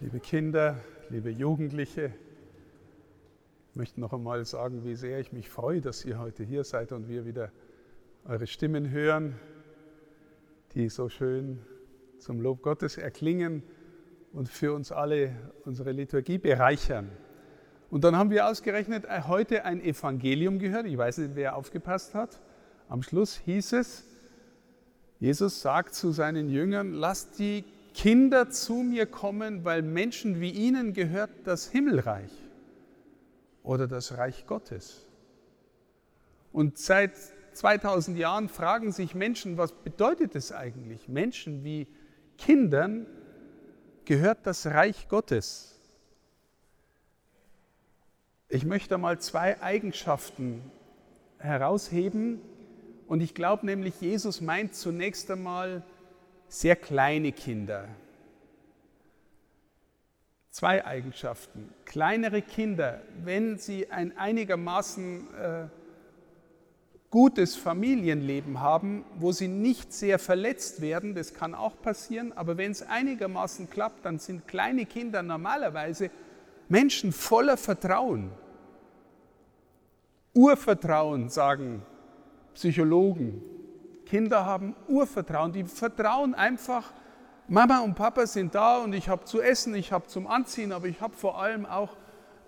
Liebe Kinder, liebe Jugendliche, ich möchte noch einmal sagen, wie sehr ich mich freue, dass ihr heute hier seid und wir wieder eure Stimmen hören, die so schön zum Lob Gottes erklingen und für uns alle unsere Liturgie bereichern. Und dann haben wir ausgerechnet heute ein Evangelium gehört. Ich weiß nicht, wer aufgepasst hat. Am Schluss hieß es, Jesus sagt zu seinen Jüngern, lasst die Kinder zu mir kommen, weil Menschen wie ihnen gehört das Himmelreich oder das Reich Gottes. Und seit 2000 Jahren fragen sich Menschen, was bedeutet es eigentlich? Menschen wie Kindern gehört das Reich Gottes. Ich möchte mal zwei Eigenschaften herausheben und ich glaube nämlich, Jesus meint zunächst einmal, sehr kleine Kinder. Zwei Eigenschaften. Kleinere Kinder, wenn sie ein einigermaßen äh, gutes Familienleben haben, wo sie nicht sehr verletzt werden, das kann auch passieren, aber wenn es einigermaßen klappt, dann sind kleine Kinder normalerweise Menschen voller Vertrauen. Urvertrauen, sagen Psychologen, Kinder haben Urvertrauen, die vertrauen einfach, Mama und Papa sind da und ich habe zu essen, ich habe zum Anziehen, aber ich habe vor allem auch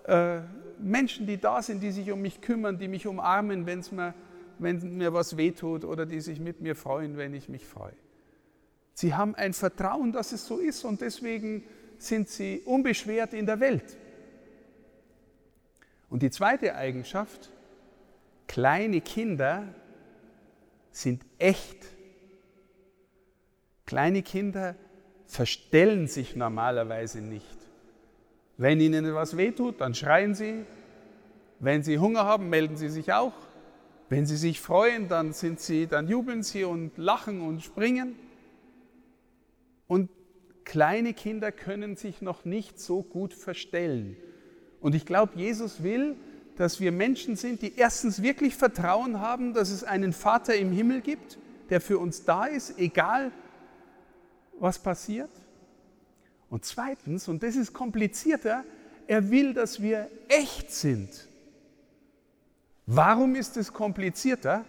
äh, Menschen, die da sind, die sich um mich kümmern, die mich umarmen, wenn's mir, wenn mir was wehtut oder die sich mit mir freuen, wenn ich mich freue. Sie haben ein Vertrauen, dass es so ist und deswegen sind sie unbeschwert in der Welt. Und die zweite Eigenschaft, kleine Kinder sind echt. Kleine Kinder verstellen sich normalerweise nicht. Wenn ihnen etwas wehtut, dann schreien sie. Wenn sie Hunger haben, melden sie sich auch. Wenn sie sich freuen, dann sind sie, dann jubeln sie und lachen und springen. Und kleine Kinder können sich noch nicht so gut verstellen. Und ich glaube, Jesus will, dass wir Menschen sind, die erstens wirklich Vertrauen haben, dass es einen Vater im Himmel gibt, der für uns da ist, egal was passiert. Und zweitens, und das ist komplizierter, er will, dass wir echt sind. Warum ist es komplizierter?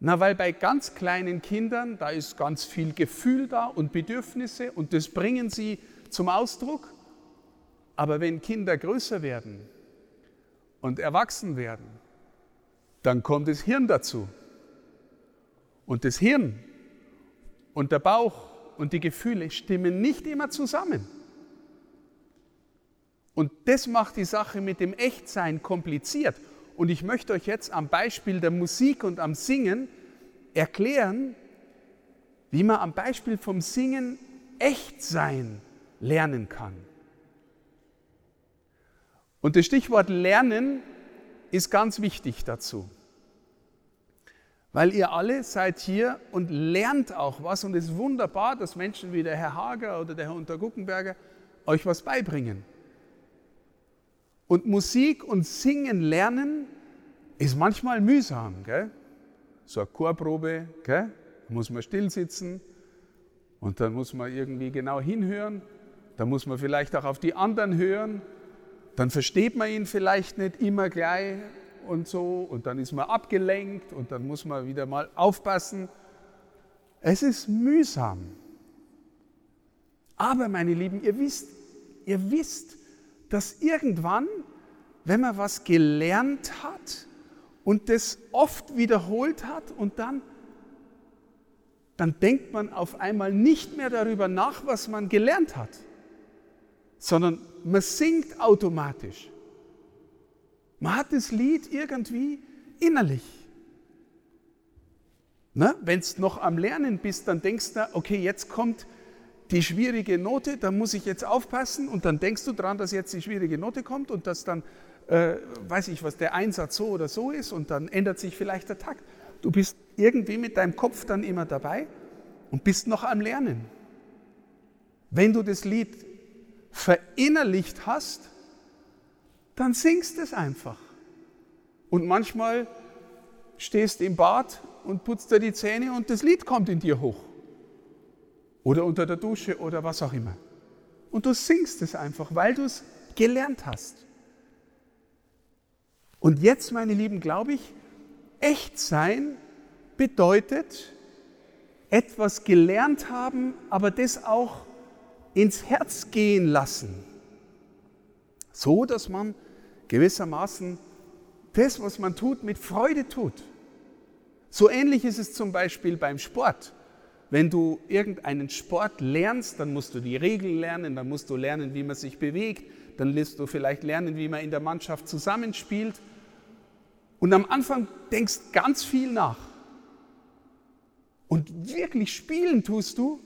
Na, weil bei ganz kleinen Kindern, da ist ganz viel Gefühl da und Bedürfnisse und das bringen sie zum Ausdruck. Aber wenn Kinder größer werden, und erwachsen werden, dann kommt das Hirn dazu. Und das Hirn und der Bauch und die Gefühle stimmen nicht immer zusammen. Und das macht die Sache mit dem Echtsein kompliziert. Und ich möchte euch jetzt am Beispiel der Musik und am Singen erklären, wie man am Beispiel vom Singen Echtsein lernen kann. Und das Stichwort Lernen ist ganz wichtig dazu. Weil ihr alle seid hier und lernt auch was und es ist wunderbar, dass Menschen wie der Herr Hager oder der Herr Unterguckenberger euch was beibringen. Und Musik und Singen lernen ist manchmal mühsam. Gell? So eine Chorprobe, gell? da muss man still sitzen und dann muss man irgendwie genau hinhören. Da muss man vielleicht auch auf die anderen hören dann versteht man ihn vielleicht nicht immer gleich und so und dann ist man abgelenkt und dann muss man wieder mal aufpassen. Es ist mühsam. Aber meine Lieben, ihr wisst, ihr wisst, dass irgendwann, wenn man was gelernt hat und das oft wiederholt hat und dann dann denkt man auf einmal nicht mehr darüber nach, was man gelernt hat sondern man singt automatisch. Man hat das Lied irgendwie innerlich. Wenn du noch am Lernen bist, dann denkst du, okay, jetzt kommt die schwierige Note, da muss ich jetzt aufpassen und dann denkst du daran, dass jetzt die schwierige Note kommt und dass dann, äh, weiß ich was, der Einsatz so oder so ist und dann ändert sich vielleicht der Takt. Du bist irgendwie mit deinem Kopf dann immer dabei und bist noch am Lernen. Wenn du das Lied verinnerlicht hast, dann singst es einfach. Und manchmal stehst im Bad und putzt dir die Zähne und das Lied kommt in dir hoch. Oder unter der Dusche oder was auch immer. und du singst es einfach, weil du es gelernt hast. Und jetzt, meine Lieben, glaube ich, echt sein bedeutet, etwas gelernt haben, aber das auch ins Herz gehen lassen. So, dass man gewissermaßen das, was man tut, mit Freude tut. So ähnlich ist es zum Beispiel beim Sport. Wenn du irgendeinen Sport lernst, dann musst du die Regeln lernen, dann musst du lernen, wie man sich bewegt, dann wirst du vielleicht lernen, wie man in der Mannschaft zusammenspielt. Und am Anfang denkst ganz viel nach. Und wirklich spielen tust du,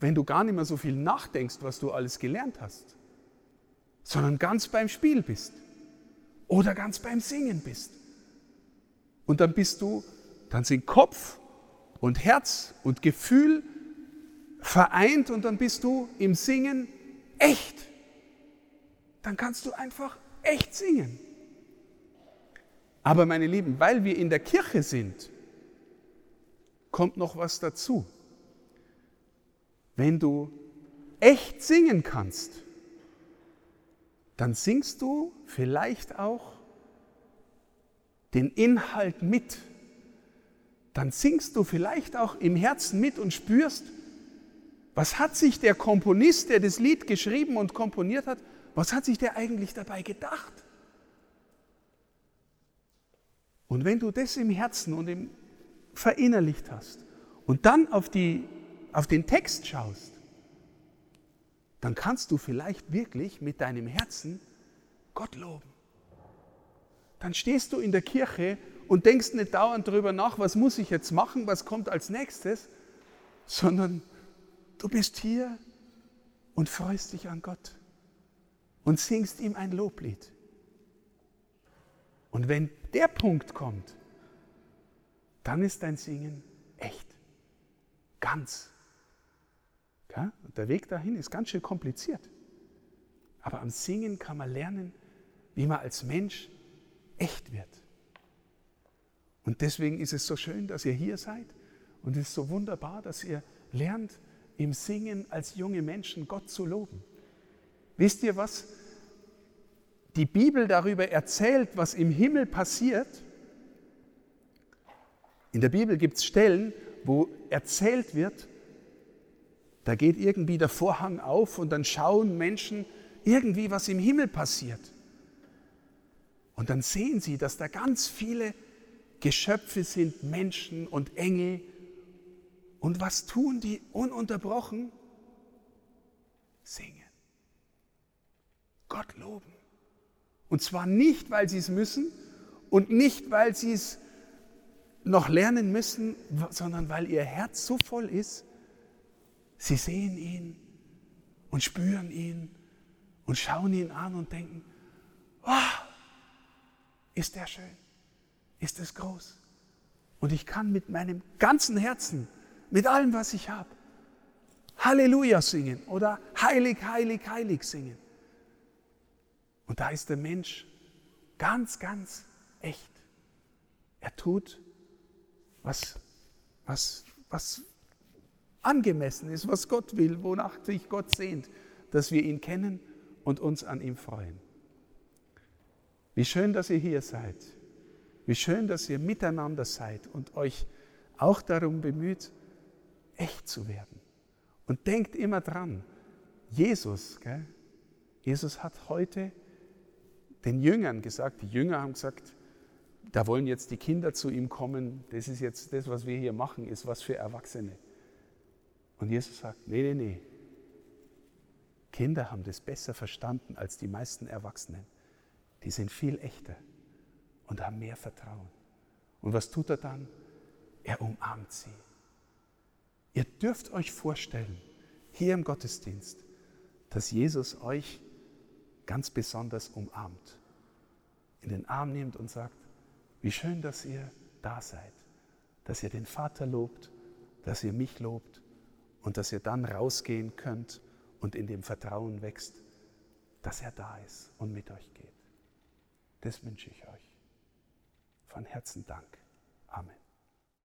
wenn du gar nicht mehr so viel nachdenkst, was du alles gelernt hast, sondern ganz beim Spiel bist oder ganz beim Singen bist. Und dann bist du, dann sind Kopf und Herz und Gefühl vereint und dann bist du im Singen echt. Dann kannst du einfach echt singen. Aber meine Lieben, weil wir in der Kirche sind, kommt noch was dazu. Wenn du echt singen kannst, dann singst du vielleicht auch den Inhalt mit. Dann singst du vielleicht auch im Herzen mit und spürst, was hat sich der Komponist, der das Lied geschrieben und komponiert hat, was hat sich der eigentlich dabei gedacht? Und wenn du das im Herzen und im verinnerlicht hast und dann auf, die, auf den Text schaust, dann kannst du vielleicht wirklich mit deinem Herzen Gott loben. Dann stehst du in der Kirche und denkst nicht dauernd darüber nach, was muss ich jetzt machen, was kommt als nächstes, sondern du bist hier und freust dich an Gott und singst ihm ein Loblied. Und wenn der Punkt kommt, dann ist dein Singen echt, ganz. Ja? der Weg dahin ist ganz schön kompliziert. Aber am Singen kann man lernen, wie man als Mensch echt wird. Und deswegen ist es so schön, dass ihr hier seid. Und es ist so wunderbar, dass ihr lernt, im Singen als junge Menschen Gott zu loben. Wisst ihr was? Die Bibel darüber erzählt, was im Himmel passiert, in der Bibel gibt es Stellen, wo erzählt wird, da geht irgendwie der Vorhang auf und dann schauen Menschen irgendwie, was im Himmel passiert. Und dann sehen sie, dass da ganz viele Geschöpfe sind, Menschen und Engel. Und was tun die ununterbrochen? Singen. Gott loben. Und zwar nicht, weil sie es müssen und nicht, weil sie es noch lernen müssen, sondern weil ihr Herz so voll ist, sie sehen ihn und spüren ihn und schauen ihn an und denken, oh, ist der schön, ist es groß. Und ich kann mit meinem ganzen Herzen, mit allem, was ich habe, Halleluja singen oder Heilig, Heilig, Heilig singen. Und da ist der Mensch ganz, ganz echt. Er tut was, was, was angemessen ist, was Gott will, wonach sich Gott sehnt, dass wir ihn kennen und uns an ihm freuen. Wie schön, dass ihr hier seid. Wie schön, dass ihr miteinander seid und euch auch darum bemüht, echt zu werden. Und denkt immer dran, Jesus, gell? Jesus hat heute den Jüngern gesagt, die Jünger haben gesagt, da wollen jetzt die Kinder zu ihm kommen, das ist jetzt das, was wir hier machen, ist was für Erwachsene. Und Jesus sagt, nee, nee, nee. Kinder haben das besser verstanden als die meisten Erwachsenen. Die sind viel echter und haben mehr Vertrauen. Und was tut er dann? Er umarmt sie. Ihr dürft euch vorstellen, hier im Gottesdienst, dass Jesus euch ganz besonders umarmt, in den Arm nimmt und sagt, wie schön, dass ihr da seid, dass ihr den Vater lobt, dass ihr mich lobt und dass ihr dann rausgehen könnt und in dem Vertrauen wächst, dass er da ist und mit euch geht. Das wünsche ich euch. Von Herzen Dank. Amen.